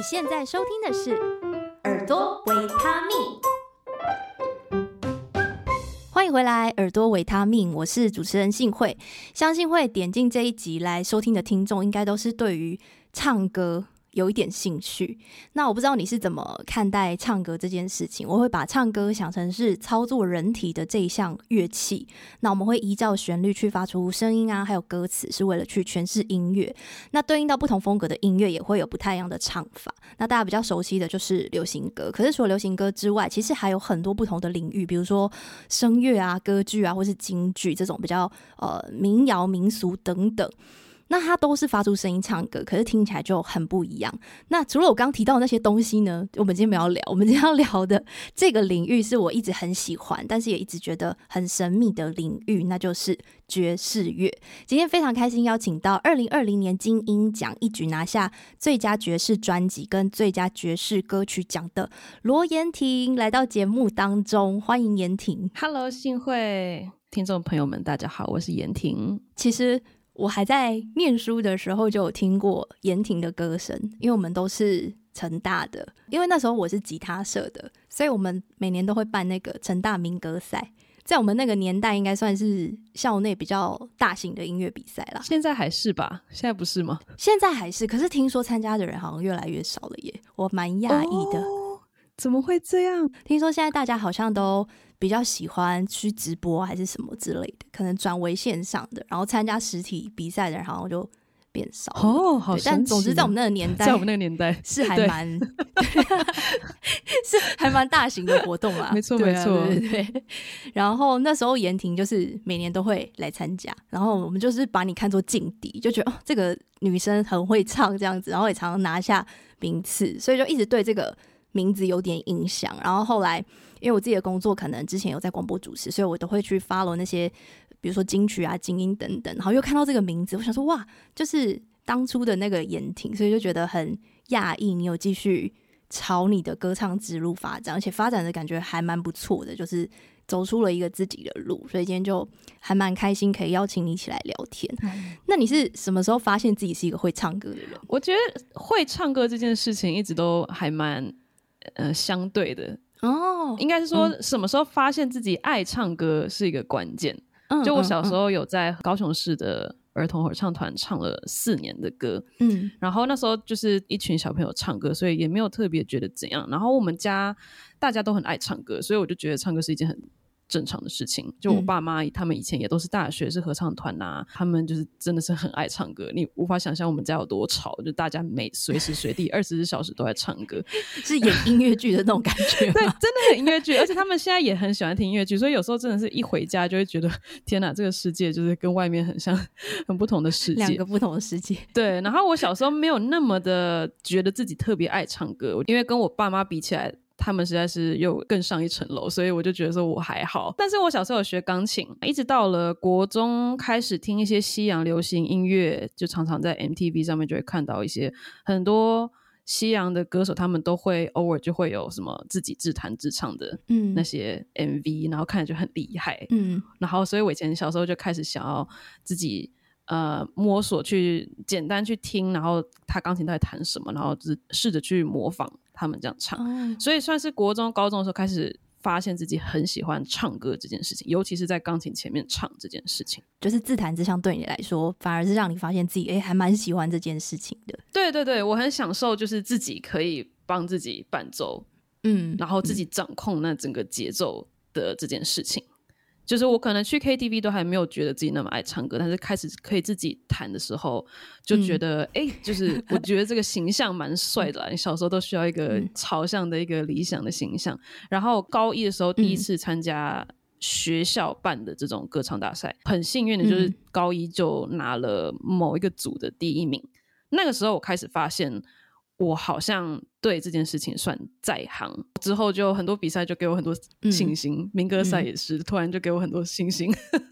你现在收听的是《耳朵维他命》，欢迎回来，《耳朵维他命》，我是主持人信慧。相信会点进这一集来收听的听众，应该都是对于唱歌有一点兴趣，那我不知道你是怎么看待唱歌这件事情。我会把唱歌想成是操作人体的这一项乐器，那我们会依照旋律去发出声音啊，还有歌词，是为了去诠释音乐。那对应到不同风格的音乐，也会有不太一样的唱法。那大家比较熟悉的就是流行歌，可是除了流行歌之外，其实还有很多不同的领域，比如说声乐啊、歌剧啊，或是京剧这种比较呃民谣、民俗等等。那它都是发出声音唱歌，可是听起来就很不一样。那除了我刚刚提到的那些东西呢？我们今天没有聊，我们今天要聊的这个领域是我一直很喜欢，但是也一直觉得很神秘的领域，那就是爵士乐。今天非常开心邀请到二零二零年金音奖一举拿下最佳爵士专辑跟最佳爵士歌曲奖的罗延婷来到节目当中，欢迎延婷。Hello，幸会听众朋友们，大家好，我是妍婷。其实。我还在念书的时候就有听过严婷的歌声，因为我们都是成大的，因为那时候我是吉他社的，所以我们每年都会办那个成大民歌赛，在我们那个年代应该算是校内比较大型的音乐比赛啦。现在还是吧？现在不是吗？现在还是，可是听说参加的人好像越来越少了耶，我蛮讶异的。哦，怎么会这样？听说现在大家好像都。比较喜欢去直播还是什么之类的，可能转为线上的，然后参加实体比赛的人好像就变少哦。好，但总之在我们那个年代，在我们那个年代 是还蛮 是还蛮大型的活动啦。没 错没错，对对对。然后那时候妍婷就是每年都会来参加，然后我们就是把你看作劲敌，就觉得哦这个女生很会唱这样子，然后也常常拿下名次，所以就一直对这个名字有点印象。然后后来。因为我自己的工作可能之前有在广播主持，所以我都会去 follow 那些，比如说金曲啊、精英等等，然后又看到这个名字，我想说哇，就是当初的那个言婷，所以就觉得很讶异。你有继续朝你的歌唱之路发展，而且发展的感觉还蛮不错的，就是走出了一个自己的路。所以今天就还蛮开心，可以邀请你一起来聊天。嗯。那你是什么时候发现自己是一个会唱歌的人？我觉得会唱歌这件事情一直都还蛮呃相对的。哦，应该是说什么时候发现自己爱唱歌是一个关键。嗯，就我小时候有在高雄市的儿童合唱团唱了四年的歌，嗯，然后那时候就是一群小朋友唱歌，所以也没有特别觉得怎样。然后我们家大家都很爱唱歌，所以我就觉得唱歌是一件很正常的事情，就我爸妈他们以前也都是大学是合唱团呐、啊，他们就是真的是很爱唱歌，你无法想象我们家有多吵，就大家每随时随地二十四小时都在唱歌，是演音乐剧的那种感觉。对，真的很音乐剧，而且他们现在也很喜欢听音乐剧，所以有时候真的是一回家就会觉得天哪，这个世界就是跟外面很像，很不同的世界，两个不同的世界。对，然后我小时候没有那么的觉得自己特别爱唱歌，因为跟我爸妈比起来。他们实在是又更上一层楼，所以我就觉得说我还好。但是我小时候有学钢琴，一直到了国中开始听一些西洋流行音乐，就常常在 MTV 上面就会看到一些很多西洋的歌手，他们都会偶尔就会有什么自己自弹自唱的那些 MV，嗯，然后看着就很厉害，嗯，然后所以我以前小时候就开始想要自己呃摸索去简单去听，然后他钢琴到底弹什么，然后就是试着去模仿。他们这样唱，哦，所以算是国中、高中的时候开始发现自己很喜欢唱歌这件事情，尤其是在钢琴前面唱这件事情，就是自弹自唱对你来说，反而是让你发现自己哎，还蛮喜欢这件事情的。对对对，我很享受，就是自己可以帮自己伴奏，嗯，然后自己掌控那整个节奏的这件事情。就是我可能去 KTV 都还没有觉得自己那么爱唱歌，但是开始可以自己弹的时候，就觉得哎、嗯欸，就是我觉得这个形象蛮帅的啦。你小时候都需要一个朝向的一个理想的形象。然后高一的时候第一次参加学校办的这种歌唱大赛，很幸运的就是高一就拿了某一个组的第一名。那个时候我开始发现。我好像对这件事情算在行，之后就很多比赛就给我很多信心，嗯、民歌赛也是、嗯、突然就给我很多信心。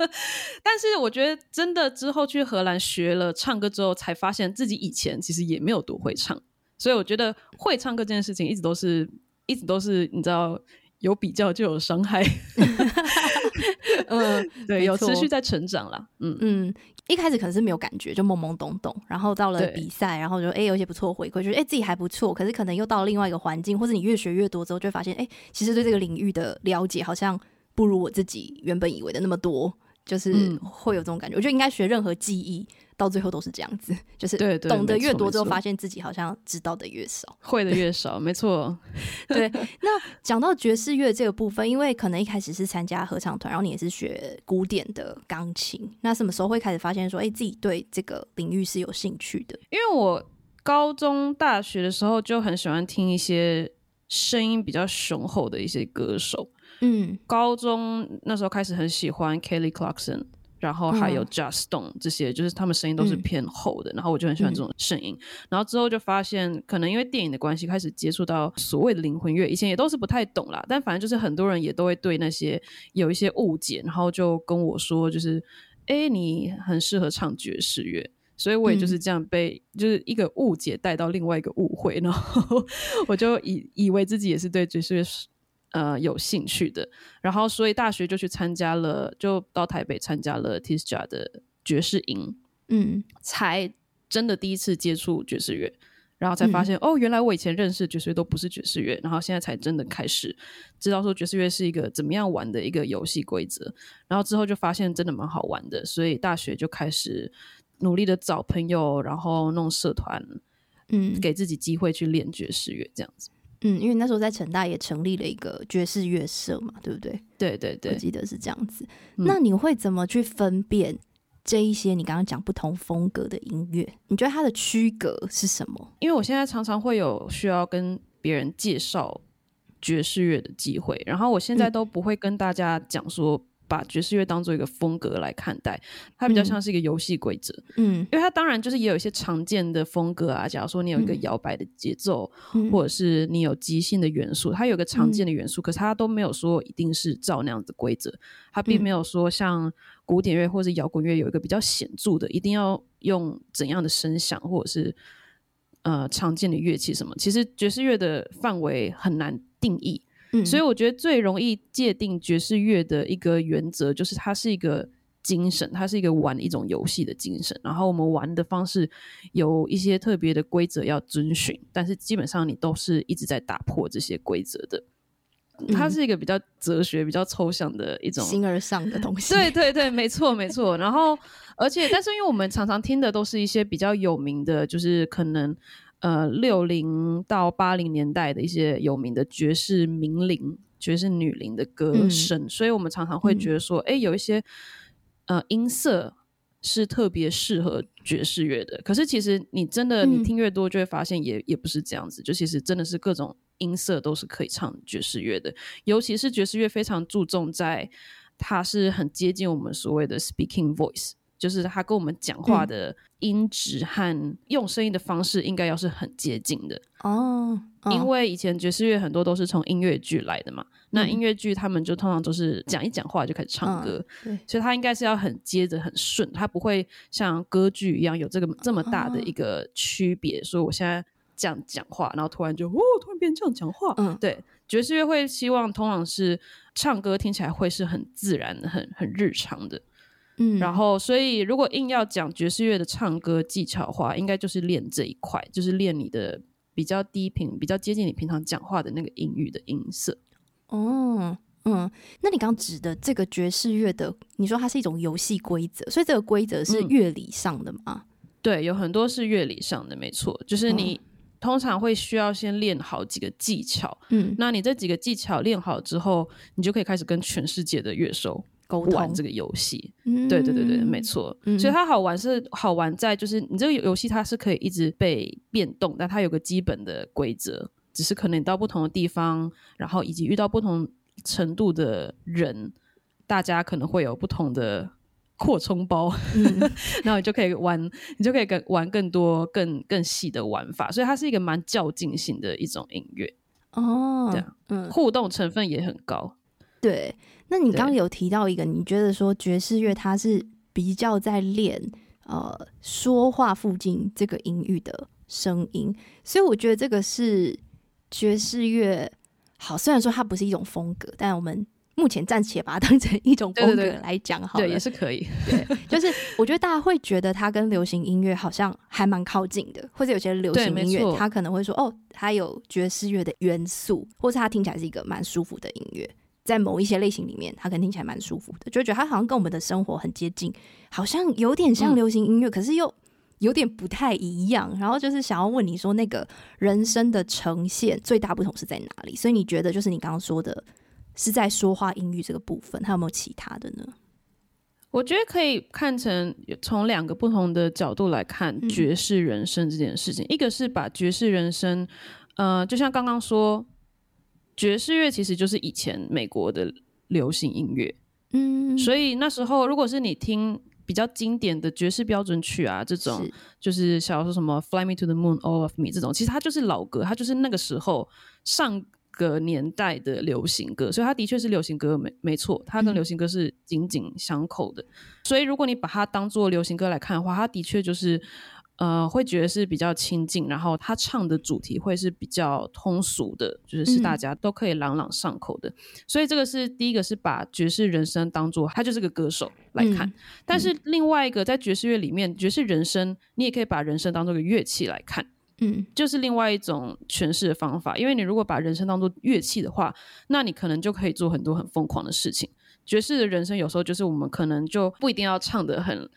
但是我觉得真的之后去荷兰学了唱歌之后，才发现自己以前其实也没有多会唱，所以我觉得会唱歌这件事情一直都是，一直都是你知道。有比较就有伤害，嗯，对，有持续在成长啦。嗯嗯，一开始可能是没有感觉，就懵懵懂懂，然后到了比赛，然后就哎有一些不错回馈，觉得哎自己还不错。可是可能又到了另外一个环境，或者你越学越多之后，就会发现哎，其实对这个领域的了解好像不如我自己原本以为的那么多，就是会有这种感觉。我觉得应该学任何技艺。到最后都是这样子，就是懂得越多之后，发现自己好像知道的越少，会的越少，没错。对，那讲到爵士乐这个部分，因为可能一开始是参加合唱团，然后你也是学古典的钢琴，那什么时候会开始发现说，哎、欸，自己对这个领域是有兴趣的？因为我高中、大学的时候就很喜欢听一些声音比较雄厚的一些歌手，嗯，高中那时候开始很喜欢 Kelly Clarkson。然后还有 Just Stone 这些，就是他们声音都是偏厚的，嗯、然后我就很喜欢这种声音。嗯、然后之后就发现，可能因为电影的关系，开始接触到所谓的灵魂乐。以前也都是不太懂啦，但反正就是很多人也都会对那些有一些误解，然后就跟我说，就是哎，你很适合唱爵士乐。所以我也就是这样被，嗯、就是一个误解带到另外一个误会，然后 我就以以为自己也是对爵士乐。呃，有兴趣的，然后所以大学就去参加了，就到台北参加了 TISJA 的爵士营，嗯，才真的第一次接触爵士乐，然后才发现、嗯、哦，原来我以前认识爵士乐都不是爵士乐，然后现在才真的开始知道说爵士乐是一个怎么样玩的一个游戏规则，然后之后就发现真的蛮好玩的，所以大学就开始努力的找朋友，然后弄社团，嗯，给自己机会去练爵士乐这样子。嗯，因为那时候在成大也成立了一个爵士乐社嘛，对不对？对对对，我记得是这样子。嗯、那你会怎么去分辨这一些你刚刚讲不同风格的音乐？你觉得它的区隔是什么？因为我现在常常会有需要跟别人介绍爵士乐的机会，然后我现在都不会跟大家讲说。嗯把爵士乐当做一个风格来看待，它比较像是一个游戏规则。嗯，因为它当然就是也有一些常见的风格啊。假如说你有一个摇摆的节奏，嗯、或者是你有即兴的元素，它有个常见的元素，嗯、可是它都没有说一定是照那样子规则。它并没有说像古典乐或者摇滚乐有一个比较显著的，一定要用怎样的声响，或者是呃常见的乐器什么。其实爵士乐的范围很难定义。嗯，所以我觉得最容易界定爵士乐的一个原则，就是它是一个精神，它是一个玩一种游戏的精神。然后我们玩的方式有一些特别的规则要遵循，但是基本上你都是一直在打破这些规则的。它是一个比较哲学、比较抽象的一种形而上的东西。对对对，没错没错。然后，而且，但是因为我们常常听的都是一些比较有名的，就是可能。呃，六零到八零年代的一些有名的爵士名伶、爵士女伶的歌声，嗯、所以我们常常会觉得说，哎、嗯，有一些呃音色是特别适合爵士乐的。可是其实你真的你听越多，就会发现也、嗯、也不是这样子。就其实真的是各种音色都是可以唱爵士乐的，尤其是爵士乐非常注重在它是很接近我们所谓的 speaking voice。就是他跟我们讲话的音质和用声音的方式应该要是很接近的。哦，哦，因为以前爵士乐很多都是从音乐剧来的嘛，嗯、那音乐剧他们就通常都是讲一讲话就开始唱歌，嗯、所以他应该是要很接着很顺，他不会像歌剧一样有这个这么大的一个区别。所以、哦、我现在这样讲话，然后突然就哦，突然变这样讲话，嗯，对，爵士乐会希望通常是唱歌听起来会是很自然的、很很日常的。嗯，然后所以如果硬要讲爵士乐的唱歌技巧的话，应该就是练这一块，就是练你的比较低频、比较接近你平常讲话的那个音域的音色。哦，嗯，那你刚指的这个爵士乐的，你说它是一种游戏规则，所以这个规则是乐理上的吗？嗯，对，有很多是乐理上的，没错，就是你通常会需要先练好几个技巧。嗯，那你这几个技巧练好之后，你就可以开始跟全世界的乐手。玩这个游戏，嗯、对对对对，没错。嗯、所以它好玩是好玩在就是你这个游戏它是可以一直被变动，但它有个基本的规则，只是可能你到不同的地方，然后以及遇到不同程度的人，大家可能会有不同的扩充包，嗯、然后你就可以玩，你就可以更玩更多更更细的玩法。所以它是一个蛮较劲性的一种音乐。哦，这样，嗯，互动成分也很高，对。那你刚刚有提到一个，你觉得说爵士乐它是比较在练呃说话附近这个音域的声音，所以我觉得这个是爵士乐好。虽然说它不是一种风格，但我们目前暂且把它当成一种风格来讲好了，对，也是可以。对，就是我觉得大家会觉得它跟流行音乐好像还蛮靠近的，或者有些流行音乐，它可能会说哦，它有爵士乐的元素，或是它听起来是一个蛮舒服的音乐，在某一些类型里面，它可能听起来蛮舒服的，就觉得它好像跟我们的生活很接近，好像有点像流行音乐，嗯、可是又有点不太一样。然后就是想要问你说，那个人声的呈现最大不同是在哪里？所以你觉得就是你刚刚说的。是在说话音域这个部分，还有没有其他的呢？我觉得可以看成从两个不同的角度来看爵士人生这件事情。嗯、一个是把爵士人生，呃，就像刚刚说，爵士乐其实就是以前美国的流行音乐，嗯，所以那时候如果是你听比较经典的爵士标准曲啊，这种是就是小说什么《Fly Me to the Moon》《All of Me》这种，其实它就是老歌，它就是那个时候上。个年代的流行歌，所以它的确是流行歌，没没错，它跟流行歌是紧紧相扣的。嗯、所以如果你把它当做流行歌来看的话，它的确就是呃，会觉得是比较亲近，然后他唱的主题会是比较通俗的，就是是大家都可以朗朗上口的。嗯、所以这个是第一个，是把爵士人生当做他就是个歌手来看。嗯、但是另外一个，在爵士乐里面，爵士人生你也可以把人生当做个乐器来看。嗯，就是另外一种诠释的方法，因为你如果把人生当做乐器的话，那你可能就可以做很多很疯狂的事情。爵士的人生有时候就是我们可能就不一定要唱得很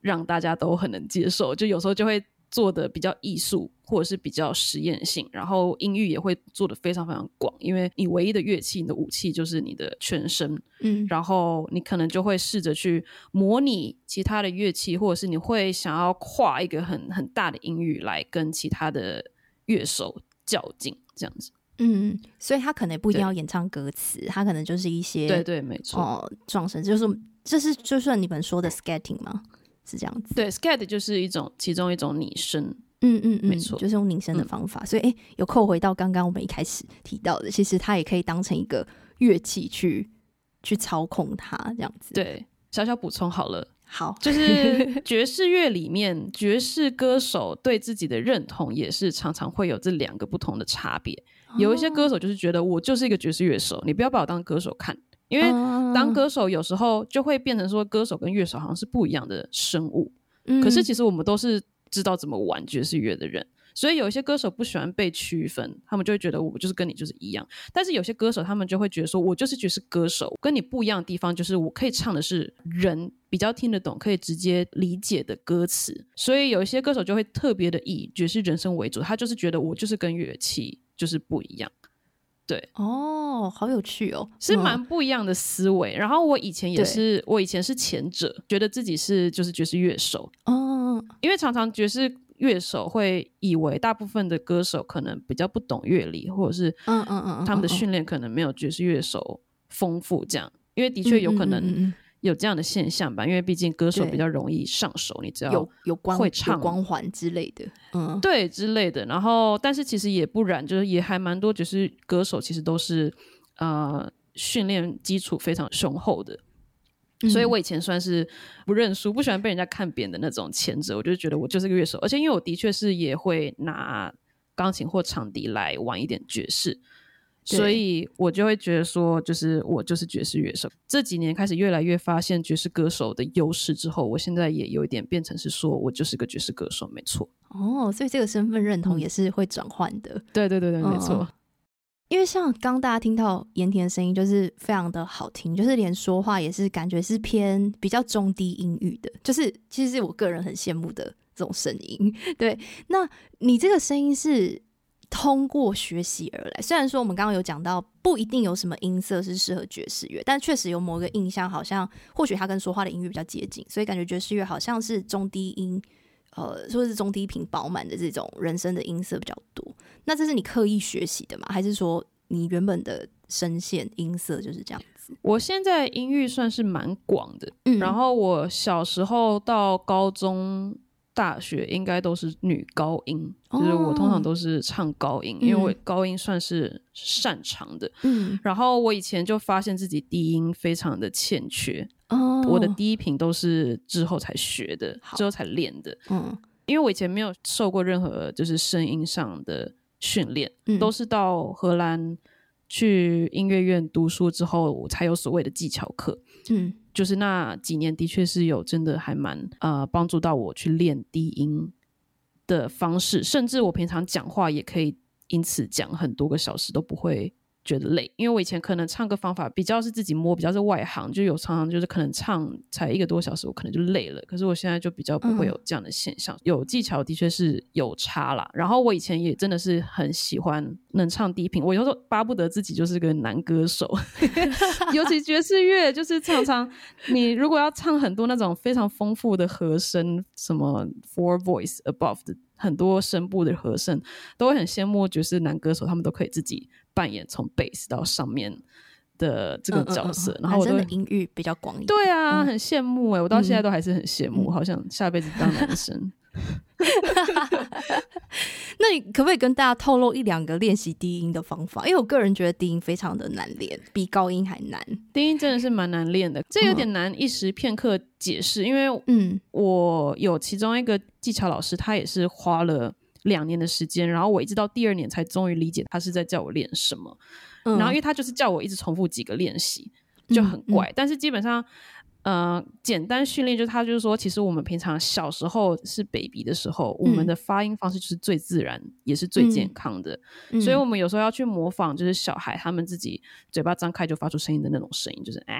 让大家都很能接受，就有时候就会。做的比较艺术，或者是比较实验性，然后音域也会做的非常非常广，因为你唯一的乐器，你的武器就是你的全身，嗯，然后你可能就会试着去模拟其他的乐器，或者是你会想要跨一个很很大的音域来跟其他的乐手较劲，这样子，嗯，所以他可能不一定要演唱歌词，他可能就是一些对对没错哦，撞声，就是这是就算你们说的 scatting 吗？是这样子，对，scat 就是一种其中一种拟声，嗯嗯嗯，没错，就是用拟声的方法，嗯、所以哎、欸，有扣回到刚刚我们一开始提到的，其实它也可以当成一个乐器去去操控它，这样子。对，小小补充好了，好，就是 爵士乐里面爵士歌手对自己的认同也是常常会有这两个不同的差别。哦、有一些歌手就是觉得我就是一个爵士乐手，你不要把我当歌手看。因为当歌手有时候就会变成说，歌手跟乐手好像是不一样的生物。嗯，可是其实我们都是知道怎么玩爵士乐的人，所以有一些歌手不喜欢被区分，他们就会觉得我就是跟你就是一样。但是有些歌手他们就会觉得说，我就是爵士歌手，跟你不一样的地方就是我可以唱的是人比较听得懂、可以直接理解的歌词。所以有一些歌手就会特别的以爵士人生为主，他就是觉得我就是跟乐器就是不一样。对。哦，好有趣哦，是蛮不一样的思维。嗯、然后我以前也是，我以前是前者，觉得自己是就是爵士乐手哦，因为常常爵士乐手会以为大部分的歌手可能比较不懂乐理，或者是嗯嗯嗯，他们的训练可能没有爵士乐手丰富，这样，因为的确有可能。有这样的现象吧，因为毕竟歌手比较容易上手，你知道有有光会唱光环之类的，嗯，对之类的。然后，但是其实也不然，就是也还蛮多，就是歌手其实都是呃训练基础非常雄厚的。嗯、所以我以前算是不认输、不喜欢被人家看扁的那种前者，我就觉得我就是个乐手，而且因为我的确是也会拿钢琴或长笛来玩一点爵士。所以我就会觉得说，就是我就是爵士乐手。这几年开始越来越发现爵士歌手的优势之后，我现在也有一点变成是说我就是个爵士歌手，没错。哦，所以这个身份认同也是会转换的。对对对对，没错。因为像刚大家听到盐田的声音，就是非常的好听，就是连说话也是感觉是偏比较中低音域的，就是其实是我个人很羡慕的这种声音。对，那你这个声音是？通过学习而来，虽然说我们刚刚有讲到不一定有什么音色是适合爵士乐，但确实有某个印象，好像或许它跟说话的音乐比较接近，所以感觉爵士乐好像是中低音，呃，说是中低频饱满的这种人声的音色比较多。那这是你刻意学习的吗？还是说你原本的声线音色就是这样子？我现在音域算是蛮广的，嗯，然后我小时候到高中。大学应该都是女高音，哦、就是我通常都是唱高音，嗯、因为我高音算是擅长的。嗯，然后我以前就发现自己低音非常的欠缺，哦，我的低频都是之后才学的，之后才练的。嗯，因为我以前没有受过任何就是声音上的训练，嗯、都是到荷兰去音乐院读书之后，我才有所谓的技巧课。嗯，就是那几年的确是有真的还蛮呃帮助到我去练低音的方式，甚至我平常讲话也可以因此讲很多个小时都不会觉得累，因为我以前可能唱歌方法比较是自己摸，比较是外行，就有常常就是可能唱才一个多小时，我可能就累了。可是我现在就比较不会有这样的现象，嗯、有技巧的确是有差啦。然后我以前也真的是很喜欢能唱低频，我有时候巴不得自己就是个男歌手，尤其爵士乐，就是常常你如果要唱很多那种非常丰富的和声，什么 four voice above 的。很多声部的和声都会很羡慕，就是男歌手他们都可以自己扮演从 base 到上面的这个角色，嗯嗯嗯、然后我的音域比较广一点。对啊，嗯、很羡慕哎、欸，我到现在都还是很羡慕，嗯、好想下辈子当男生。那你可不可以跟大家透露一两个练习低音的方法？因为我个人觉得低音非常的难练，比高音还难。低音真的是蛮难练的，这有点难一时片刻解释。因为嗯，我有其中一个技巧老师，他也是花了两年的时间，然后我一直到第二年才终于理解他是在叫我练什么。嗯、然后因为他就是叫我一直重复几个练习，就很怪。嗯嗯、但是基本上。呃，简单训练就是他就是说，其实我们平常小时候是 baby 的时候，嗯、我们的发音方式就是最自然，也是最健康的。嗯、所以，我们有时候要去模仿，就是小孩他们自己嘴巴张开就发出声音的那种声音，就是啊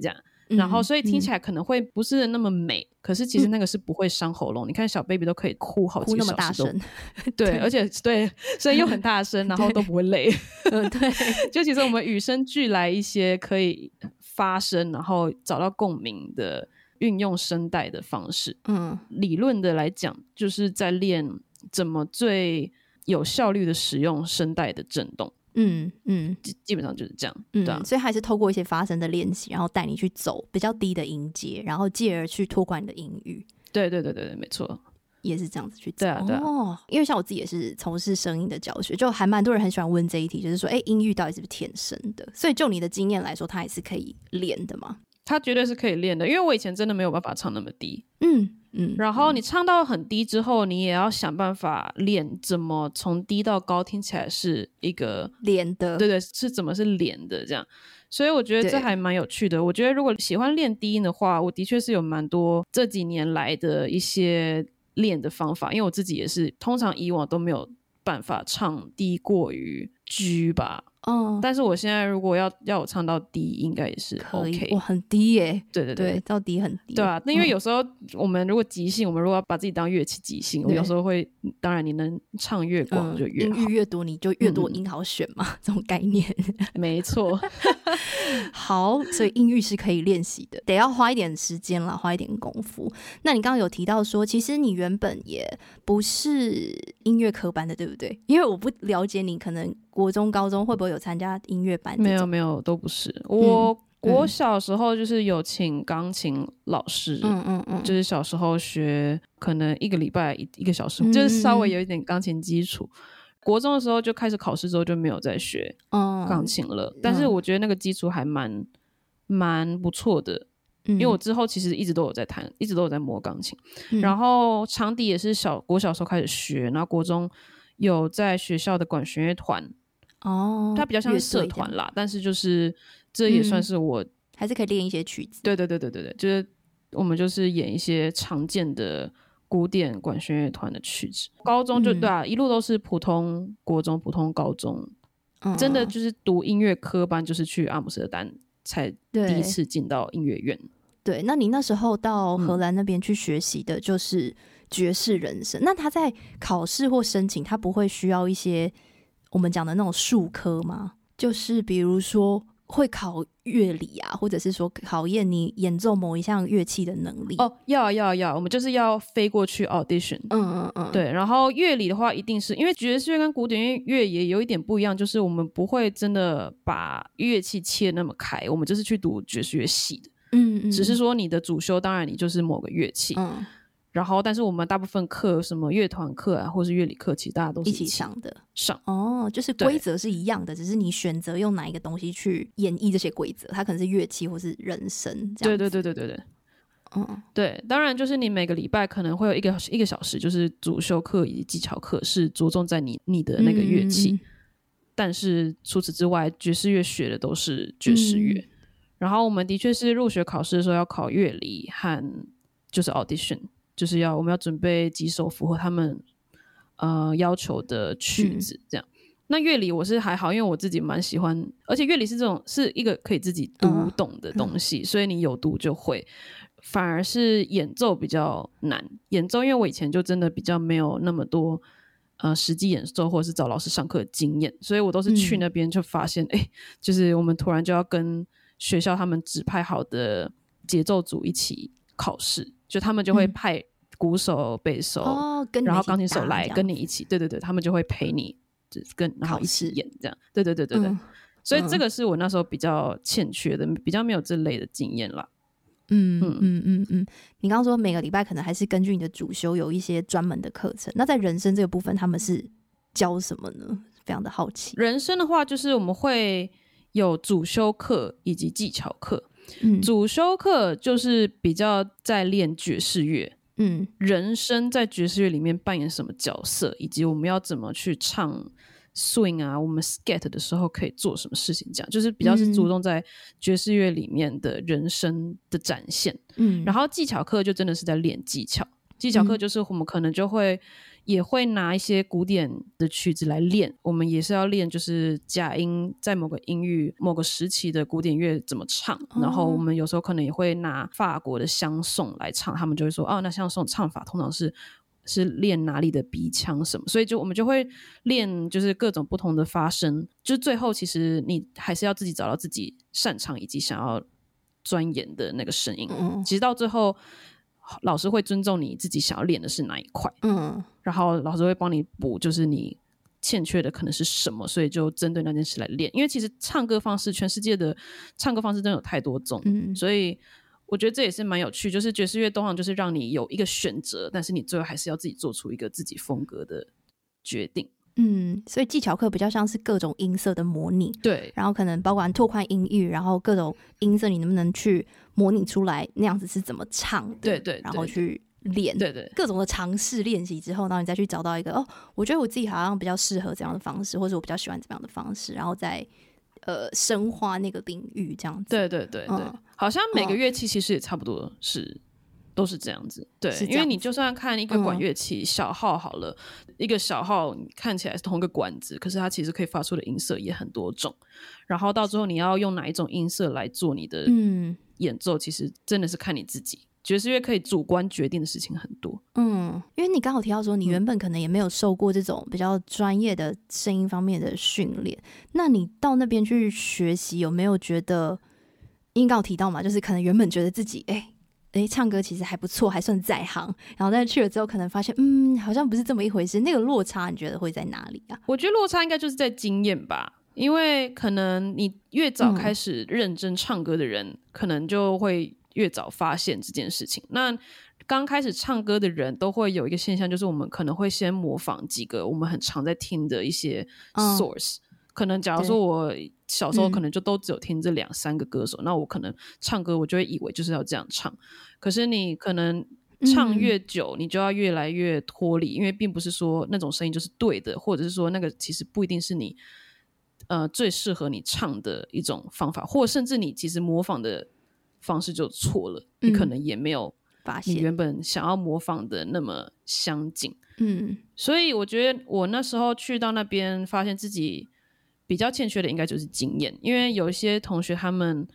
这样。然后，所以听起来可能会不是那么美，嗯、可是其实那个是不会伤喉咙。嗯、你看小 baby 都可以哭好几个小时，哭那么大声，对，对而且对，所以又很大声，然后都不会累。嗯，对。就其实我们与生俱来一些可以。发声，然后找到共鸣的运用声带的方式。嗯，理论的来讲，就是在练怎么最有效率的使用声带的震动。嗯嗯，基基本上就是这样。嗯，对啊，所以还是透过一些发声的练习，然后带你去走比较低的音阶，然后继而去拓宽你的音域。对对对对对，没错。也是这样子去对啊，对啊，哦，因为像我自己也是从事声音的教学，就还蛮多人很喜欢问这一题，就是说，哎，音域到底是不是天生的？所以就你的经验来说，它也是可以练的吗？它绝对是可以练的，因为我以前真的没有办法唱那么低，嗯嗯，嗯然后你唱到很低之后，你也要想办法练怎么从低到高听起来是一个连的，对对，是怎么是连的这样。所以我觉得这还蛮有趣的。我觉得如果喜欢练低音的话，我的确是有蛮多这几年来的一些。练的方法，因为我自己也是，通常以往都没有办法唱低过于 G 吧。嗯，但是我现在如果要要我唱到低，应该也是 OK。我很低耶，对对对，到底很低。对啊，那因为有时候我们如果即兴，我们如果要把自己当乐器即兴，我有时候会，当然你能唱越广就越好，音域越多你就越多音好选嘛，这种概念。没错。好，所以音域是可以练习的，得要花一点时间啦，花一点功夫。那你刚刚有提到说，其实你原本也不是音乐科班的，对不对？因为我不了解你，可能。国中、高中会不会有参加音乐班？没有，没有，都不是。我我小时候就是有请钢琴老师，嗯嗯嗯，就是小时候学，可能一个礼拜一一个小时，就是稍微有一点钢琴基础。国中的时候就开始考试之后就没有再学钢琴了。但是我觉得那个基础还蛮蛮不错的，因为我之后其实一直都有在弹，一直都有在摸钢琴。然后长笛也是小国小时候开始学，然后国中有在学校的管弦乐团。哦，它比较像是社团啦，但是就是这也算是我、嗯、还是可以练一些曲子。对对对对对对，就是我们就是演一些常见的古典管弦乐团的曲子。高中就对啊，嗯、一路都是普通国中、普通高中，嗯、真的就是读音乐科班，就是去阿姆斯特丹才第一次进到音乐院。对，那你那时候到荷兰那边去学习的就是爵士人生，嗯、那他在考试或申请，他不会需要一些。我们讲的那种术科吗？就是比如说会考乐理啊，或者是说考验你演奏某一项乐器的能力。哦，要要要，我们就是要飞过去 audition。嗯嗯嗯，对。然后乐理的话，一定是因为爵士乐跟古典乐也有一点不一样，就是我们不会真的把乐器切那么开，我们就是去读爵士乐系的。嗯嗯，只是说你的主修，当然你就是某个乐器。嗯。然后，但是我们大部分课，什么乐团课啊，或是乐理课，其实大家都是一起，上的。上哦，就是规则是一样的，只是你选择用哪一个东西去演绎这些规则，它可能是乐器或是人声。对对对对对对。嗯，对，当然就是你每个礼拜可能会有一个一个小时，就是主修课以及技巧课，是着重在你你的那个乐器。嗯但是除此之外，爵士乐学的都是爵士乐。嗯、然后我们的确是入学考试的时候要考乐理和就是 audition，就是要我们要准备几首符合他们呃要求的曲子，这样。嗯、那乐理我是还好，因为我自己蛮喜欢，而且乐理是这种是一个可以自己读懂的东西，嗯、所以你有读就会。反而是演奏比较难，演奏因为我以前就真的比较没有那么多呃实际演奏或者是找老师上课的经验，所以我都是去那边就发现，哎、嗯欸，就是我们突然就要跟学校他们指派好的节奏组一起考试，就他们就会派鼓手、贝手、哦、然后钢琴手来跟你一起，对对对，他们就会陪你，就跟然后一起演这样，对对对对对，嗯、所以这个是我那时候比较欠缺的，比较没有这类的经验啦。嗯嗯嗯嗯嗯，你刚刚说每个礼拜可能还是根据你的主修有一些专门的课程。那在人生这个部分，他们是教什么呢？非常的好奇。人生的话，就是我们会有主修课以及技巧课。嗯，主修课就是比较在练爵士乐。嗯，人声在爵士乐里面扮演什么角色，以及我们要怎么去唱。swing 啊，我们 skat 的时候可以做什么事情？这样就是比较是注重在爵士乐里面的人声的展现。嗯，然后技巧课就真的是在练技巧。技巧课就是我们可能就会也会拿一些古典的曲子来练，我们也是要练，就是假音在某个音域、某个时期的古典乐怎么唱。然后我们有时候可能也会拿法国的相送来唱，他们就会说：“哦，那相送唱法通常是。”是练哪里的鼻腔什么，所以就我们就会练，就是各种不同的发声。就是最后其实你还是要自己找到自己擅长以及想要钻研的那个声音。嗯，其实到最后，老师会尊重你自己想要练的是哪一块。嗯，然后老师会帮你补，就是你欠缺的可能是什么，所以就针对那件事来练。因为其实唱歌方式，全世界的唱歌方式真的有太多种，嗯，所以。我觉得这也是蛮有趣，就是爵士乐通常就是让你有一个选择，但是你最后还是要自己做出一个自己风格的决定。嗯，所以技巧课比较像是各种音色的模拟，对，然后可能包括拓宽音域，然后各种音色你能不能去模拟出来那样子是怎么唱的，对，对对，然后去练，对对，各种的尝试练习之后，然后你再去找到一个哦，我觉得我自己好像比较适合这样的方式，或者我比较喜欢怎么样的方式，然后再。呃，深化那个领域这样子，对对对对，嗯、好像每个乐器其实也差不多是、嗯、都是这样子，对，因为你就算看一个管乐器、嗯、小号好了，一个小号看起来是同一个管子，可是它其实可以发出的音色也很多种，然后到最后你要用哪一种音色来做你的演奏，嗯、其实真的是看你自己。爵士乐可以主观决定的事情很多，嗯，因为你刚好提到说，你原本可能也没有受过这种比较专业的声音方面的训练，嗯、那你到那边去学习，有没有觉得？因为刚好提到嘛，就是可能原本觉得自己，哎、欸、哎、欸，唱歌其实还不错，还算在行，然后但是去了之后，可能发现，嗯，好像不是这么一回事。那个落差，你觉得会在哪里啊？我觉得落差应该就是在经验吧，因为可能你越早开始认真唱歌的人，嗯、可能就会。越早发现这件事情，那刚开始唱歌的人都会有一个现象，就是我们可能会先模仿几个我们很常在听的一些 source。嗯、可能假如说我小时候可能就都只有听这两三个歌手，嗯、那我可能唱歌我就会以为就是要这样唱。可是你可能唱越久，嗯、你就要越来越脱离，因为并不是说那种声音就是对的，或者是说那个其实不一定是你呃最适合你唱的一种方法，或甚至你其实模仿的。方式就错了，你可能也没有发现你原本想要模仿的那么相近。嗯，所以我觉得我那时候去到那边，发现自己比较欠缺的应该就是经验，因为有一些同学他们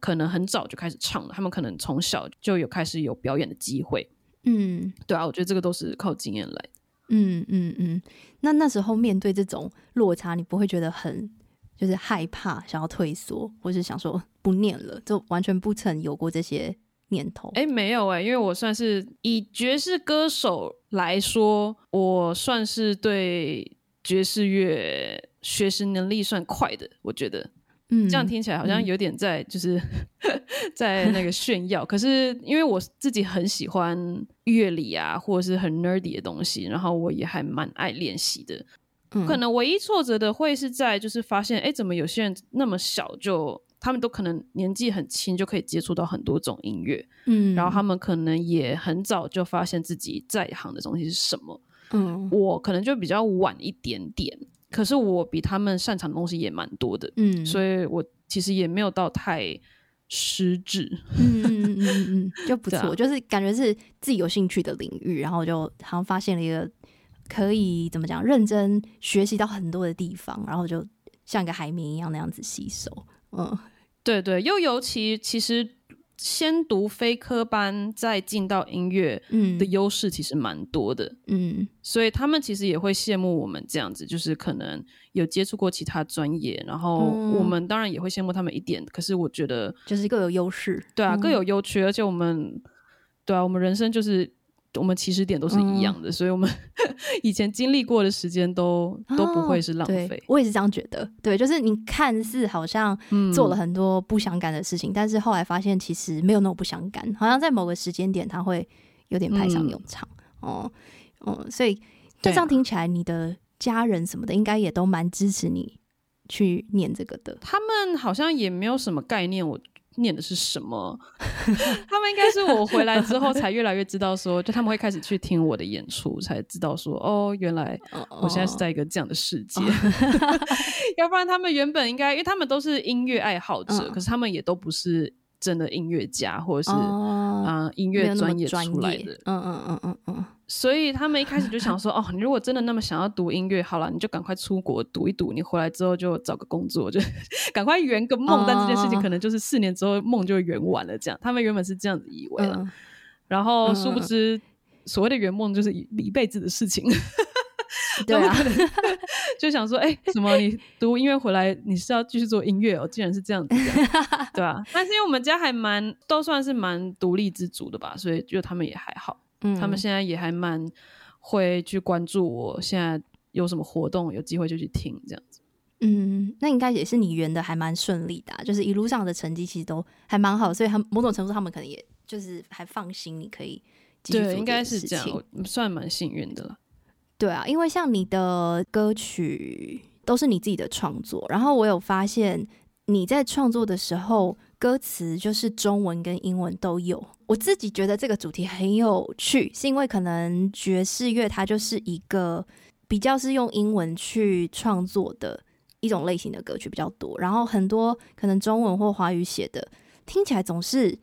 可能很早就开始唱了，他们可能从小就有开始有表演的机会。嗯，对啊，我觉得这个都是靠经验来的。嗯嗯嗯，那那时候面对这种落差，你不会觉得很？就是害怕，想要退缩，或是想说不念了，就完全不曾有过这些念头。哎、欸，没有哎、欸，因为我算是以爵士歌手来说，我算是对爵士乐学习能力算快的。我觉得，嗯，这样听起来好像有点在就是、嗯、在那个炫耀。可是因为我自己很喜欢乐理啊，或者是很 nerdy 的东西，然后我也还蛮爱练习的。嗯可能唯一挫折的会是在就是发现，哎，怎么有些人那么小就，他们都可能年纪很轻就可以接触到很多种音乐，嗯，然后他们可能也很早就发现自己在行的东西是什么，嗯，我可能就比较晚一点点，可是我比他们擅长的东西也蛮多的，嗯，所以我其实也没有到太失智，嗯嗯嗯嗯嗯，就不错，啊、就是感觉是自己有兴趣的领域，然后就好像发现了一个可以怎么讲，认真学习到很多的地方，然后就像一个海绵一样那样子吸收，嗯，对对，又尤其其实。先读非科班，再进到音乐，的优势其实蛮多的，嗯，所以他们其实也会羡慕我们这样子，就是可能有接触过其他专业，然后我们当然也会羡慕他们一点，可是我觉得就是各有优势，对啊，各有优缺，而且我们，对啊，我们人生就是。我们起始点都是一样的，嗯、所以我们 以前经历过的时间都、哦、都不会是浪费。我也是这样觉得，对，就是你看似好像做了很多不相干的事情，嗯、但是后来发现其实没有那么不相干，好像在某个时间点它会有点派上用场。嗯、哦，哦，所以就这样听起来，你的家人什么的应该也都蛮支持你去念这个的。他们好像也没有什么概念，我。念的是什么？他们应该是我回来之后才越来越知道说，就他们会开始去听我的演出，才知道说，哦，原来我现在是在一个这样的世界。要不然他们原本应该，因为他们都是音乐爱好者，可是他们也都不是。真的音乐家，或者是啊、呃、音乐专业出来的，嗯嗯嗯嗯嗯，所以他们一开始就想说，哦，你如果真的那么想要读音乐，好了，你就赶快出国读一读，你回来之后就找个工作，就 赶快圆个梦。但这件事情可能就是四年之后梦就圆完了，这样。他们原本是这样子以为了，然后殊不知所谓的圆梦就是一一辈子的事情。对啊，就想说，哎、欸，什么？你读音乐回来，你是要继续做音乐哦？竟然是这样子对啊。但是因为我们家还蛮，都算是蛮独立自主的吧，所以就他们也还好。嗯，他们现在也还蛮会去关注我现在有什么活动，有机会就去听这样子。嗯，那应该也是你圆的还蛮顺利的、啊，就是一路上的成绩其实都还蛮好，所以他某种程度他们可能也就是还放心，你可以继续做。对，应该是这样，算蛮幸运的了。对啊，因为像你的歌曲都是你自己的创作，然后我有发现你在创作的时候，歌词就是中文跟英文都有。我自己觉得这个主题很有趣，是因为可能爵士乐它就是一个比较是用英文去创作的一种类型的歌曲比较多，然后很多可能中文或华语写的听起来总是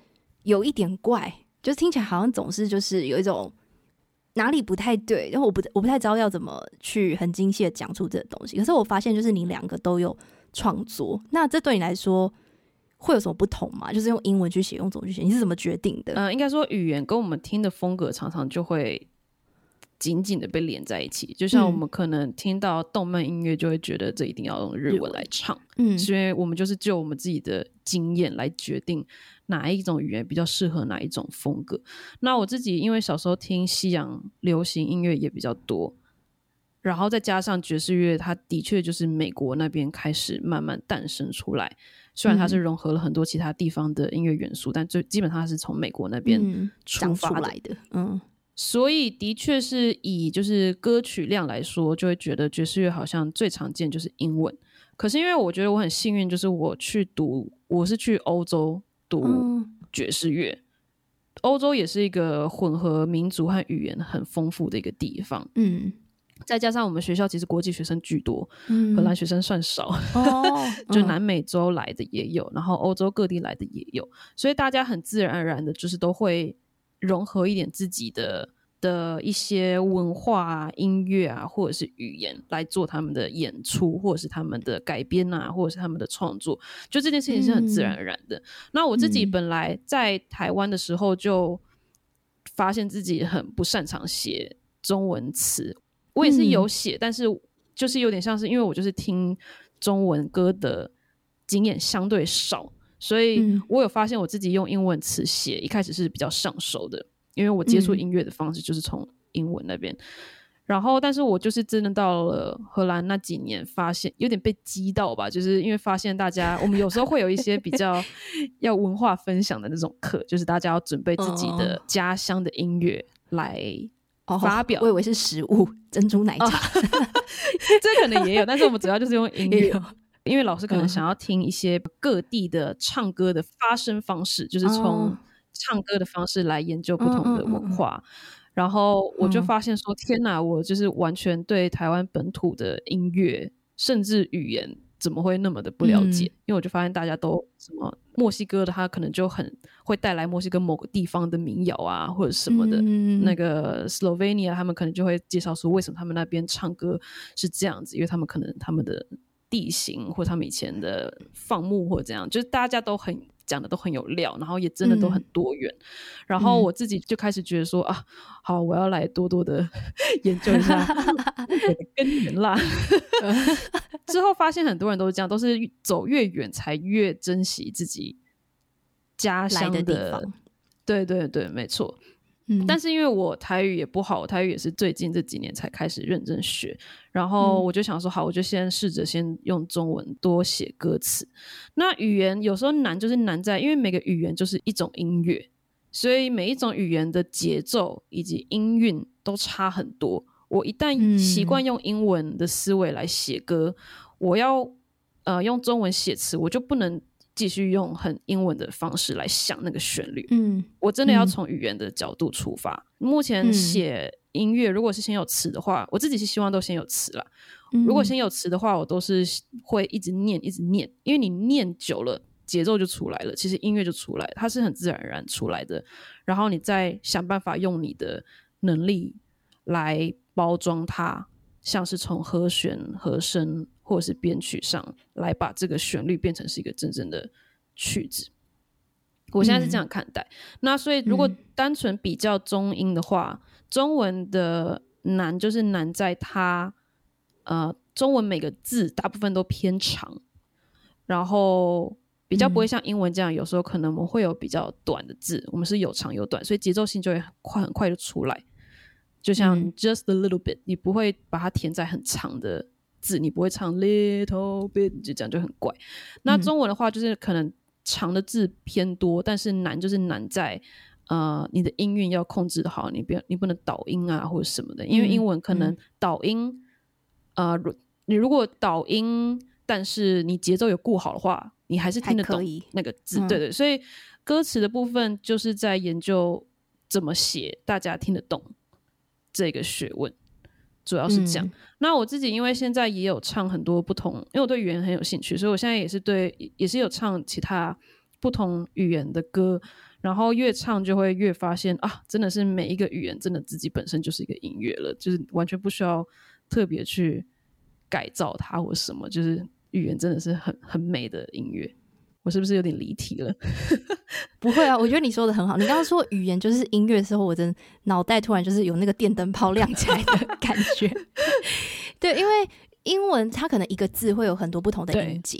有一点怪，就听起来好像总是就是有一种。哪里不太对？然后我不我不太知道要怎么去很精细的讲出这个东西。可是我发现，就是你两个都有创作，那这对你来说会有什么不同吗？就是用英文去写，用中文去写，你是怎么决定的？嗯、呃，应该说语言跟我们听的风格常常就会紧紧的被连在一起。就像我们可能听到动漫音乐，就会觉得这一定要用日文来唱，嗯，所以我们就是就我们自己的经验来决定。哪一种语言比较适合哪一种风格？那我自己因为小时候听西洋流行音乐也比较多，然后再加上爵士乐，它的确就是美国那边开始慢慢诞生出来。虽然它是融合了很多其他地方的音乐元素，嗯、但最基本上它是从美国那边出发来的。嗯，所以的确是以就是歌曲量来说，就会觉得爵士乐好像最常见就是英文。可是因为我觉得我很幸运，就是我去读，我是去欧洲。读爵士乐，欧、嗯、洲也是一个混合民族和语言很丰富的一个地方。嗯，再加上我们学校其实国际学生居多，嗯、荷兰学生算少，哦、就南美洲来的也有，嗯、然后欧洲各地来的也有，所以大家很自然而然的，就是都会融合一点自己的。的一些文化啊、音乐啊，或者是语言来做他们的演出，或者是他们的改编啊，或者是他们的创作，就这件事情是很自然而然的。嗯、那我自己本来在台湾的时候，就发现自己很不擅长写中文词，我也是有写，嗯、但是就是有点像是因为我就是听中文歌的经验相对少，所以我有发现我自己用英文词写，一开始是比较上手的。因为我接触音乐的方式就是从英文那边，嗯、然后，但是我就是真的到了荷兰那几年，发现有点被激到吧，就是因为发现大家，我们有时候会有一些比较 要文化分享的那种课，就是大家要准备自己的家乡的音乐来发表。哦、我以为是食物，珍珠奶茶，哦、这可能也有，但是我们主要就是用 音乐，因为老师可能想要听一些各地的唱歌的发声方式，就是从。哦唱歌的方式来研究不同的文化，嗯嗯嗯，然后我就发现说：“天哪，我就是完全对台湾本土的音乐甚至语言怎么会那么的不了解？嗯、因为我就发现大家都什么墨西哥的，他可能就很会带来墨西哥某个地方的民谣啊，或者什么的。嗯、那个 Slovenia 他们可能就会介绍说，为什么他们那边唱歌是这样子，因为他们可能他们的地形或者他们以前的放牧或者这样，就是大家都很。讲的都很有料，然后也真的都很多元。嗯、然后我自己就开始觉得说、嗯、啊，好，我要来多多的 研究一下 的根源啦。之后发现很多人都是这样，都是走越远才越珍惜自己家乡的，的地方。对对对，没错。但是因为我台语也不好，我台语也是最近这几年才开始认真学，然后我就想说，好，我就先试着先用中文多写歌词。那语言有时候难，就是难在因为每个语言就是一种音乐，所以每一种语言的节奏以及音韵都差很多。我一旦习惯用英文的思维来写歌，我要呃用中文写词，我就不能。继续用很英文的方式来想那个旋律，嗯，我真的要从语言的角度出发。嗯、目前写音乐，如果是先有词的话，我自己是希望都先有词啦。嗯、如果先有词的话，我都是会一直念，一直念，因为你念久了，节奏就出来了，其实音乐就出来了，它是很自然而然出来的。然后你再想办法用你的能力来包装它，像是从和弦、和声。或者是编曲上来把这个旋律变成是一个真正的曲子，我现在是这样看待。嗯、那所以如果单纯比较中音的话，嗯、中文的难就是难在它，呃，中文每个字大部分都偏长，然后比较不会像英文这样，有时候可能我们会有比较短的字，我们是有长有短，所以节奏性就会很快很快就出来。就像 just a little bit，你不会把它填在很长的。字你不会唱 little bit，就这样就很怪。那中文的话，就是可能长的字偏多，嗯、但是难就是难在呃你的音韵要控制好，你不要你不能倒音啊或者什么的。因为英文可能倒音，嗯、呃，你如果倒音，但是你节奏有顾好的话，你还是听得懂那个字。对对，所以歌词的部分就是在研究怎么写，大家听得懂这个学问。主要是这样。嗯、那我自己因为现在也有唱很多不同，因为我对语言很有兴趣，所以我现在也是对，也是有唱其他不同语言的歌。然后越唱就会越发现啊，真的是每一个语言真的自己本身就是一个音乐了，就是完全不需要特别去改造它或什么，就是语言真的是很很美的音乐。我是不是有点离题了？不会啊，我觉得你说的很好。你刚刚说语言就是音乐的时候，我的脑袋突然就是有那个电灯泡亮起来的感觉。对，因为英文它可能一个字会有很多不同的音节，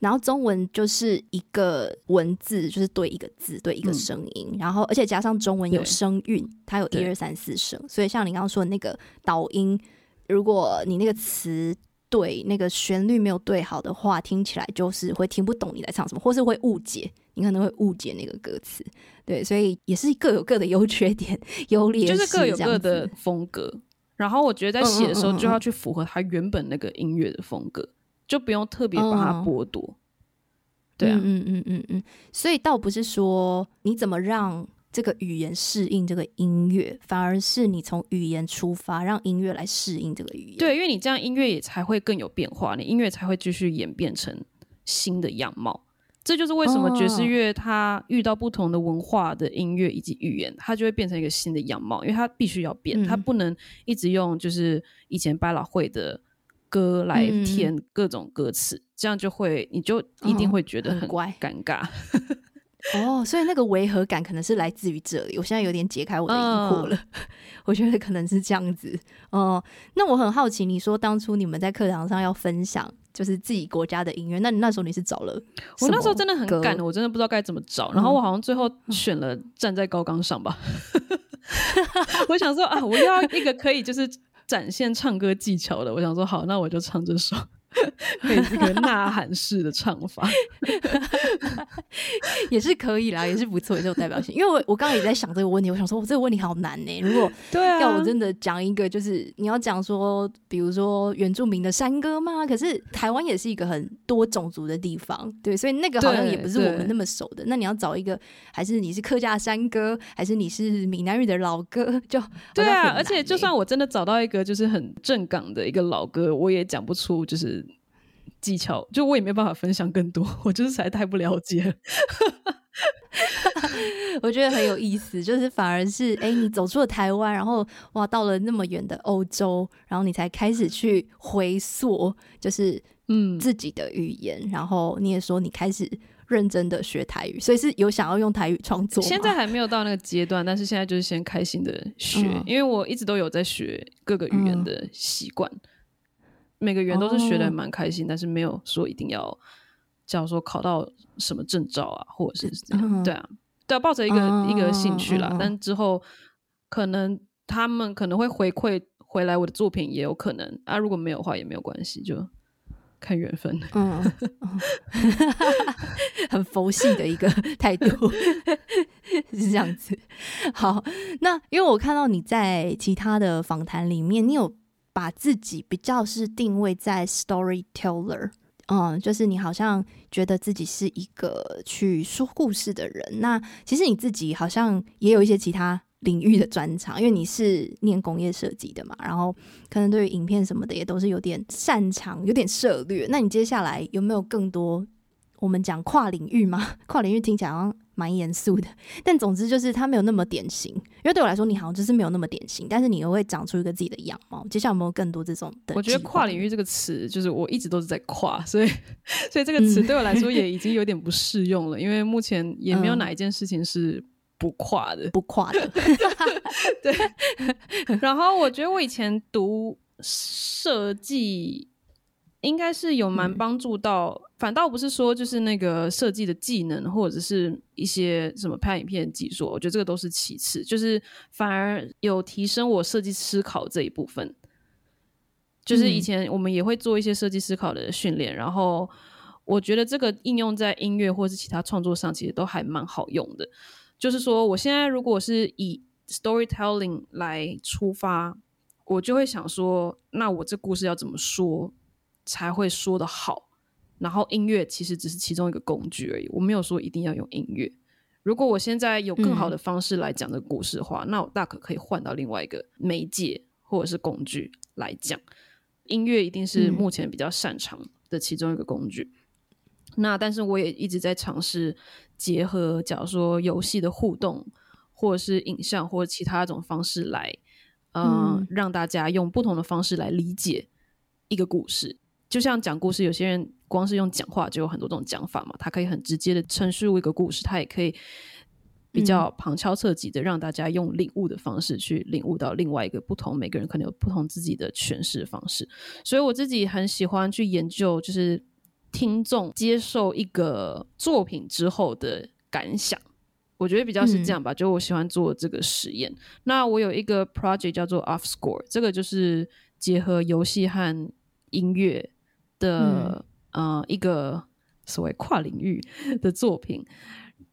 然后中文就是一个文字，就是对一个字对一个声音，嗯、然后而且加上中文有声韵，它有一二三四声，所以像你刚刚说的那个导音，如果你那个词。对那个旋律没有对好的话，听起来就是会听不懂你在唱什么，或是会误解，你可能会误解那个歌词。对，所以也是各有各的优缺点、优劣，就是各有各的风格。然后我觉得在写的时候就要去符合他原本那个音乐的风格，嗯嗯嗯嗯，就不用特别把它剥夺。嗯、对啊，嗯嗯嗯嗯，所以倒不是说你怎么让。这个语言适应这个音乐，反而是你从语言出发，让音乐来适应这个语言。对，因为你这样音乐也才会更有变化，你音乐才会继续演变成新的样貌。这就是为什么爵士乐它遇到不同的文化的音乐以及语言，它就会变成一个新的样貌，因为它必须要变，它不能一直用就是以前百老汇的歌来填各种歌词，这样就会你就一定会觉得很怪尴尬。哦，所以那个违和感可能是来自于这里。我现在有点解开我的疑惑了，嗯、我觉得可能是这样子。哦、嗯，那我很好奇，你说当初你们在课堂上要分享，就是自己国家的音乐，那你那时候你是找了？我那时候真的很赶，我真的不知道该怎么找。嗯、然后我好像最后选了《站在高岗上》吧。嗯、我想说啊，我要一个可以就是展现唱歌技巧的。我想说好，那我就唱这首。可以这个呐喊式的唱法，也是可以啦，也是不错，也是有代表性。因为我我刚刚也在想这个问题，我想说，我这个问题好难呢。如果 对啊，要我真的讲一个，就是你要讲说，比如说原住民的山歌吗？可是台湾也是一个很多种族的地方，对，所以那个好像也不是我们那么熟的。那你要找一个，还是你是客家山歌，还是你是闽南语的老歌？就对啊，而且就算我真的找到一个就是很正港的一个老歌，我也讲不出就是。技巧，就我也没办法分享更多，我就是实在太不了解了。我觉得很有意思，就是反而是哎、欸，你走出了台湾，然后哇，到了那么远的欧洲，然后你才开始去回溯，就是嗯自己的语言、嗯，然后你也说你开始认真的学台语，所以是有想要用台语创作。现在还没有到那个阶段，但是现在就是先开心的学、嗯，因为我一直都有在学各个语言的习惯、嗯，每个语言都是学的蛮开心、哦，但是没有说一定要。假如说考到什么证照啊，或者是这样，嗯、对啊，对啊，抱着一个、嗯、一个兴趣啦、嗯。但之后可能他们可能会回馈回来我的作品，也有可能啊。如果没有的话，也没有关系，就看缘分。嗯，嗯 很佛系的一个 态度是这样子。好，那因为我看到你在其他的访谈里面，你有把自己比较是定位在 storyteller。嗯，就是你好像觉得自己是一个去说故事的人，那其实你自己好像也有一些其他领域的专长，因为你是念工业设计的嘛，然后可能对于影片什么的也都是有点擅长，有点涉猎。那你接下来有没有更多？我们讲跨领域吗？跨领域听起来好像蛮严肃的，但总之就是它没有那么典型。因为对我来说，你好像就是没有那么典型，但是你又会长出一个自己的样貌。接下来有没有更多这种的？我觉得“跨领域”这个词，就是我一直都是在跨，所以所以这个词对我来说也已经有点不 适用了。嗯、因为目前也没有哪一件事情是不跨的，不跨的。对。然后我觉得我以前读设计。应该是有蛮帮助到、嗯，反倒不是说就是那个设计的技能，或者是一些什么拍影片技术，我觉得这个都是其次，就是反而有提升我设计思考这一部分。就是以前我们也会做一些设计思考的训练、嗯，然后我觉得这个应用在音乐或是其他创作上，其实都还蛮好用的。就是说，我现在如果是以 storytelling 来出发，我就会想说，那我这故事要怎么说？才会说的好，然后音乐其实只是其中一个工具而已。我没有说一定要用音乐。如果我现在有更好的方式来讲这个故事的话，嗯、那我大可可以换到另外一个媒介或者是工具来讲。音乐一定是目前比较擅长的其中一个工具。嗯、那但是我也一直在尝试结合，假如说游戏的互动，或者是影像或者其他一种方式来，呃、嗯，让大家用不同的方式来理解一个故事。就像讲故事，有些人光是用讲话就有很多种讲法嘛。他可以很直接的陈述一个故事，他也可以比较旁敲侧击的让大家用领悟的方式去领悟到另外一个不同。每个人可能有不同自己的诠释方式，所以我自己很喜欢去研究，就是听众接受一个作品之后的感想。我觉得比较是这样吧，嗯、就我喜欢做这个实验。那我有一个 project 叫做 Off Score，这个就是结合游戏和音乐。的、嗯、呃一个所谓跨领域 的作品，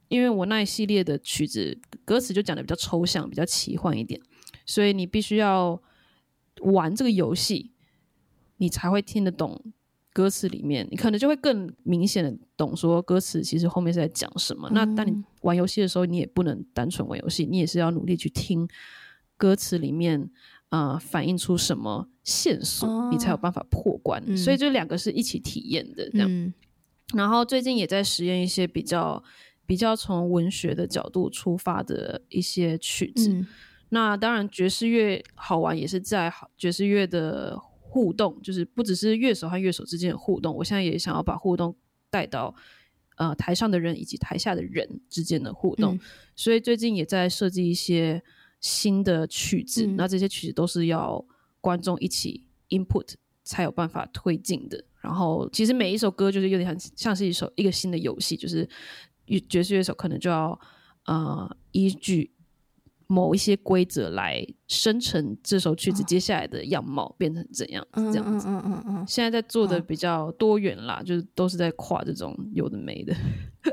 因为我那一系列的曲子歌词就讲的比较抽象，比较奇幻一点，所以你必须要玩这个游戏，你才会听得懂歌词里面，你可能就会更明显的懂说歌词其实后面是在讲什么。嗯、那当你玩游戏的时候，你也不能单纯玩游戏，你也是要努力去听歌词里面。啊、呃，反映出什么线索，哦、你才有办法破关。嗯、所以就两个是一起体验的，这样、嗯。然后最近也在实验一些比较比较从文学的角度出发的一些曲子。嗯、那当然，爵士乐好玩也是在爵士乐的互动，就是不只是乐手和乐手之间的互动。我现在也想要把互动带到呃台上的人以及台下的人之间的互动。嗯、所以最近也在设计一些。新的曲子、嗯，那这些曲子都是要观众一起 input 才有办法推进的。然后，其实每一首歌就是有点像像是一首一个新的游戏，就是爵士乐手可能就要呃依据。某一些规则来生成这首曲子接下来的样貌变成怎样？哦、这样子，嗯嗯嗯嗯，现在在做的比较多元啦，哦、就是都是在跨这种有的没的。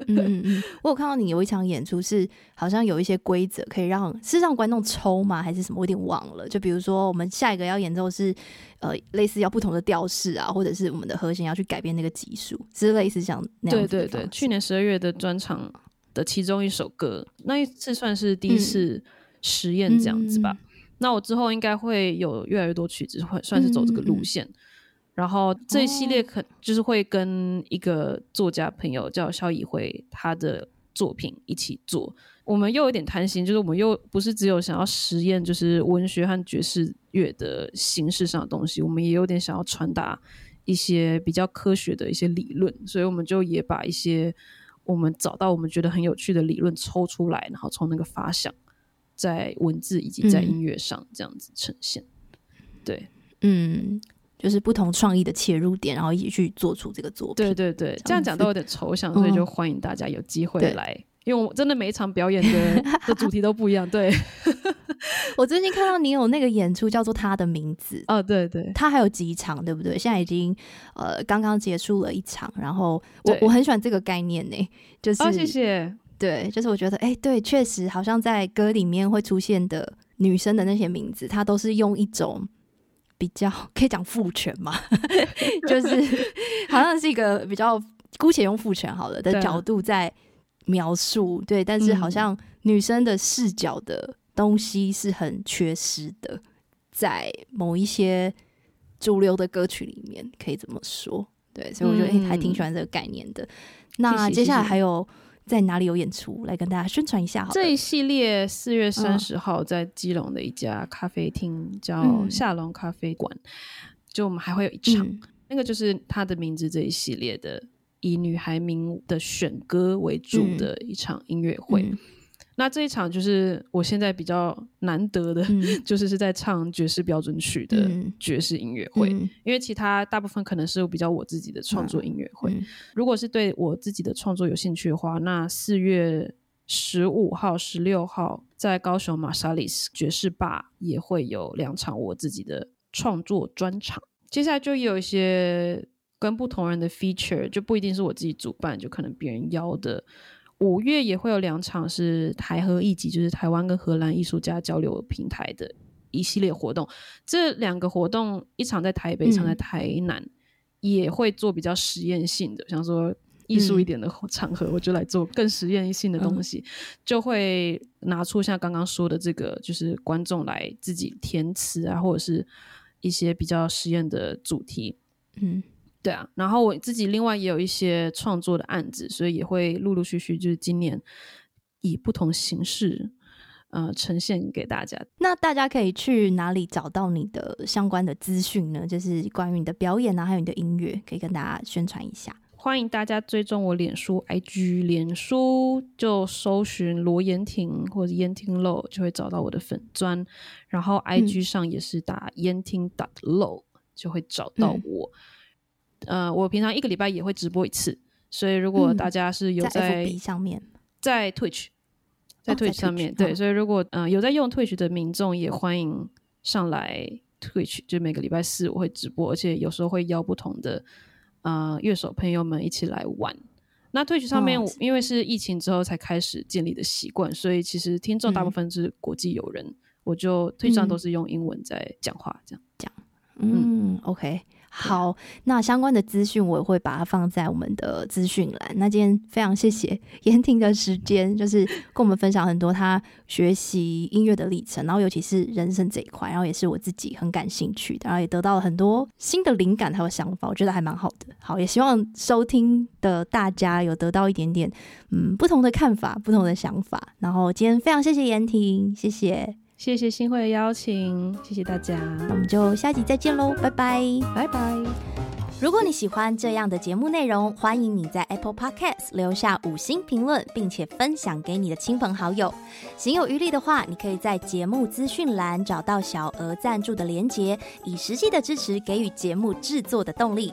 嗯嗯嗯，我有看到你有一场演出是好像有一些规则可以让是让观众抽吗？还是什么？我有点忘了。就比如说我们下一个要演奏是呃类似要不同的调式啊，或者是我们的和弦要去改变那个级数，是类似像那样。对对对，去年十二月的专场的其中一首歌，那一次算是第一次、嗯。实验这样子吧，嗯、那我之后应该会有越来越多曲子，会算是走这个路线。嗯、然后这一系列可就是会跟一个作家朋友叫肖以辉，他的作品一起做。我们又有点贪心，就是我们又不是只有想要实验，就是文学和爵士乐的形式上的东西，我们也有点想要传达一些比较科学的一些理论，所以我们就也把一些我们找到我们觉得很有趣的理论抽出来，然后从那个发想在文字以及在音乐上这样子呈现。嗯、对，嗯，就是不同创意的切入点，然后一起去做出这个作品。对对对，这样讲都有点抽象，所以就欢迎大家有机会来。嗯因为我真的每一场表演的 的主题都不一样，对。我最近看到你有那个演出叫做《他的名字》哦，对对，他还有几场，对不对？现在已经呃刚刚结束了一场，然后我我很喜欢这个概念呢，就是哦谢谢，对，就是我觉得哎，对，确实好像在歌里面会出现的女生的那些名字，她都是用一种比较 可以讲父权嘛，就是 好像是一个比较姑且用父权好了的角度在。描述对，但是好像女生的视角的东西是很缺失的，嗯、在某一些主流的歌曲里面，可以这么说。对，所以我觉得、嗯欸、还挺喜欢这个概念的。那接下来还有在哪里有演出来跟大家宣传一下好？这一系列四月三十号在基隆的一家咖啡厅叫夏隆咖啡馆，嗯、就我们还会有一场，嗯、那个就是他的名字这一系列的。以女孩名的选歌为主的一场音乐会，嗯嗯、那这一场就是我现在比较难得的，嗯、就是是在唱爵士标准曲的爵士音乐会。嗯、因为其他大部分可能是比较我自己的创作音乐会。如果是对我自己的创作有兴趣的话，那四月十五号、十六号在高雄马莎里斯爵士吧也会有两场我自己的创作专场。接下来就有一些。跟不同人的 feature 就不一定是我自己主办，就可能别人邀的。五月也会有两场是台荷艺集，就是台湾跟荷兰艺术家交流平台的一系列活动。这两个活动，一场在台北，一场在台南，嗯、也会做比较实验性的，想说艺术一点的 场合，嗯、我就来做更实验性的东西，嗯、就会拿出像刚刚说的这个，就是观众来自己填词啊，或者是一些比较实验的主题，嗯。对啊，然后我自己另外也有一些创作的案子，所以也会陆陆续续就是今年以不同形式呃呈现给大家。那大家可以去哪里找到你的相关的资讯呢？就是关于你的表演啊，还有你的音乐，可以跟大家宣传一下。欢迎大家追踪我脸书 IG，脸书就搜寻罗延婷或者妍婷露，就会找到我的粉专。然后 IG 上也是打妍婷 .low，就会找到我。嗯呃，我平常一个礼拜也会直播一次，所以如果大家是有在，上面，在 Twitch，在 Twitch 上面，哦、对，所以如果呃有在用 Twitch 的民众，也欢迎上来 Twitch，就每个礼拜四我会直播，而且有时候会邀不同的呃乐手朋友们一起来玩。那 Twitch 上面，哦、因为是疫情之后才开始建立的习惯，所以其实听众大部分是国际友人，嗯、我就 Twitch 上都是用英文在讲话，这样。讲，嗯，嗯，OK。好，那相关的资讯我也会把它放在我们的资讯栏。那今天非常谢谢妍婷的时间，就是跟我们分享很多他学习音乐的历程，然后尤其是人生这一块，然后也是我自己很感兴趣的，然后也得到了很多新的灵感还有想法，我觉得还蛮好的。好，也希望收听的大家有得到一点点嗯不同的看法、不同的想法。然后今天非常谢谢妍婷，谢谢。谢谢新会的邀请，谢谢大家，那我们就下集再见喽，拜拜，拜拜。如果你喜欢这样的节目内容，欢迎你在 Apple Podcast 留下五星评论，并且分享给你的亲朋好友。行有余力的话，你可以在节目资讯栏找到小额赞助的连结，以实际的支持给予节目制作的动力。